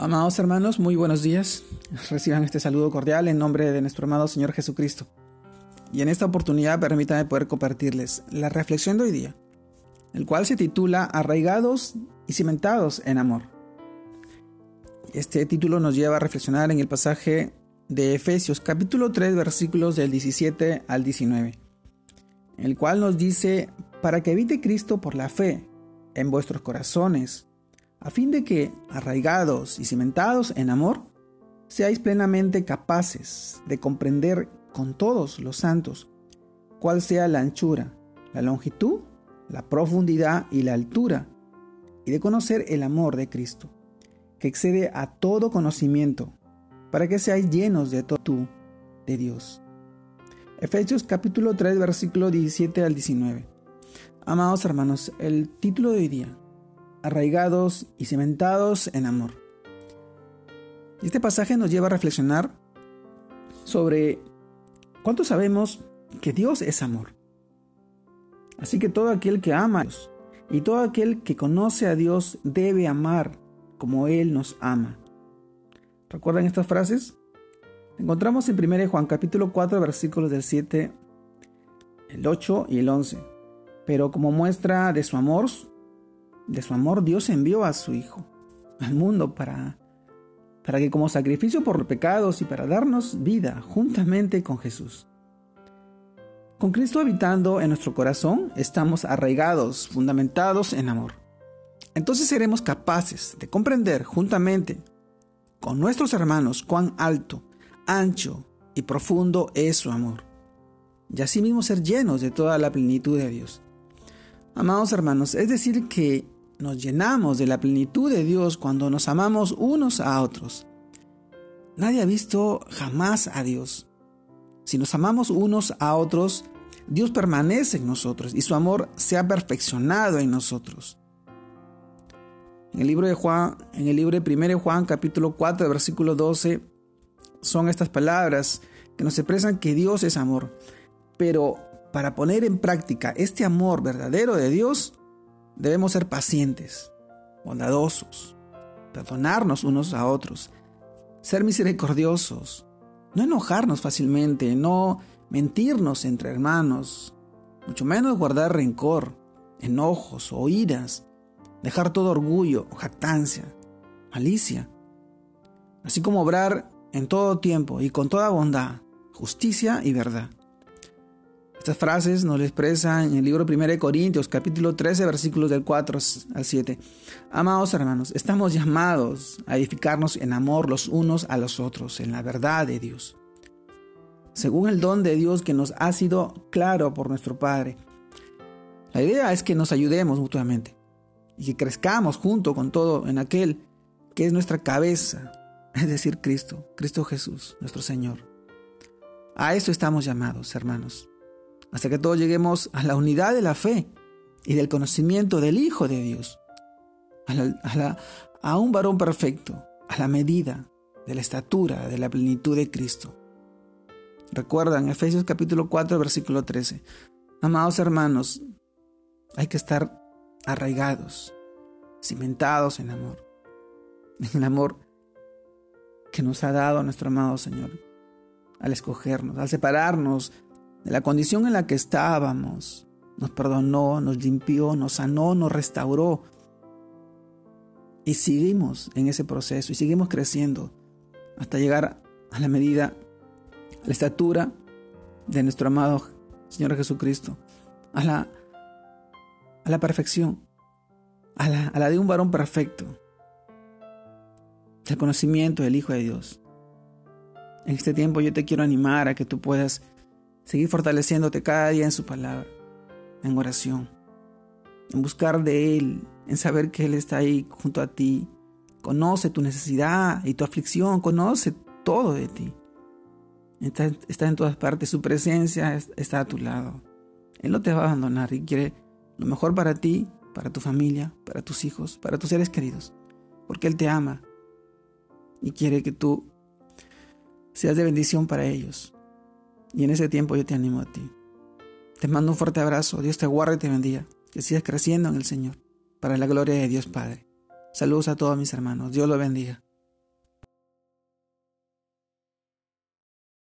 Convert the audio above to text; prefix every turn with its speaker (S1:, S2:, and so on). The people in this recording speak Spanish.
S1: Amados hermanos, muy buenos días. Reciban este saludo cordial en nombre de nuestro amado Señor Jesucristo. Y en esta oportunidad permítanme poder compartirles la reflexión de hoy día, el cual se titula Arraigados y cimentados en amor. Este título nos lleva a reflexionar en el pasaje de Efesios capítulo 3 versículos del 17 al 19, el cual nos dice, para que evite Cristo por la fe en vuestros corazones, a fin de que, arraigados y cimentados en amor, seáis plenamente capaces de comprender con todos los santos cuál sea la anchura, la longitud, la profundidad y la altura, y de conocer el amor de Cristo, que excede a todo conocimiento, para que seáis llenos de todo de Dios. Efesios capítulo 3 versículo 17 al 19. Amados hermanos, el título de hoy día, arraigados y cimentados en amor. Este pasaje nos lleva a reflexionar sobre cuánto sabemos que Dios es amor. Así que todo aquel que ama a Dios y todo aquel que conoce a Dios debe amar como Él nos ama. ¿Recuerdan estas frases? Encontramos en 1 Juan capítulo 4 versículos del 7, el 8 y el 11. Pero como muestra de su amor, de su amor, Dios envió a su Hijo al mundo para, para que como sacrificio por los pecados y para darnos vida juntamente con Jesús. Con Cristo habitando en nuestro corazón, estamos arraigados, fundamentados en amor. Entonces seremos capaces de comprender juntamente con nuestros hermanos cuán alto, ancho y profundo es su amor. Y asimismo ser llenos de toda la plenitud de Dios. Amados hermanos, es decir que nos llenamos de la plenitud de Dios cuando nos amamos unos a otros. Nadie ha visto jamás a Dios. Si nos amamos unos a otros, Dios permanece en nosotros y su amor se ha perfeccionado en nosotros. En el libro de Juan, en el libro de 1 Juan capítulo 4 versículo 12 son estas palabras que nos expresan que Dios es amor. Pero para poner en práctica este amor verdadero de Dios, Debemos ser pacientes, bondadosos, perdonarnos unos a otros, ser misericordiosos, no enojarnos fácilmente, no mentirnos entre hermanos, mucho menos guardar rencor, enojos o iras, dejar todo orgullo, jactancia, malicia, así como obrar en todo tiempo y con toda bondad, justicia y verdad. Estas frases nos lo expresan en el libro 1 de Corintios, capítulo 13, versículos del 4 al 7. Amados hermanos, estamos llamados a edificarnos en amor los unos a los otros, en la verdad de Dios. Según el don de Dios que nos ha sido claro por nuestro Padre. La idea es que nos ayudemos mutuamente y que crezcamos junto con todo en aquel que es nuestra cabeza, es decir, Cristo, Cristo Jesús, nuestro Señor. A eso estamos llamados, hermanos hasta que todos lleguemos a la unidad de la fe y del conocimiento del Hijo de Dios, a, un varón perfecto, a la medida de la estatura de la plenitud de Cristo. Recuerdan Efesios capítulo 4 versículo 13. Amados hermanos, hay que estar arraigados, cimentados en amor, en el amor que nos ha dado nuestro amado Señor al escogernos, al separarnos de la condición en la que estábamos. Nos perdonó, nos limpió, nos sanó, nos restauró. Y seguimos en ese proceso y seguimos creciendo hasta llegar a la medida, a la estatura de nuestro amado Señor Jesucristo, a la, a la perfección, a la, a la de un varón perfecto, el conocimiento del Hijo de Dios. En este tiempo yo te quiero animar a que tú puedas Seguir fortaleciéndote cada día en su palabra, en oración, en buscar de Él, en saber que Él está ahí junto a ti. Conoce tu necesidad y tu aflicción, conoce todo de ti. Está, en todas partes, su presencia está a tu lado. Él no te va a abandonar y quiere lo mejor para ti, para tu familia, para tus hijos, para tus seres queridos, porque Él te ama y quiere que tú seas de bendición para ellos. Y en ese tiempo yo te animo a ti. Te mando un fuerte abrazo. Dios te guarde y te bendiga. Que sigas creciendo en el Señor. Para la gloria de Dios Padre. Saludos a todos mis hermanos. Dios lo bendiga.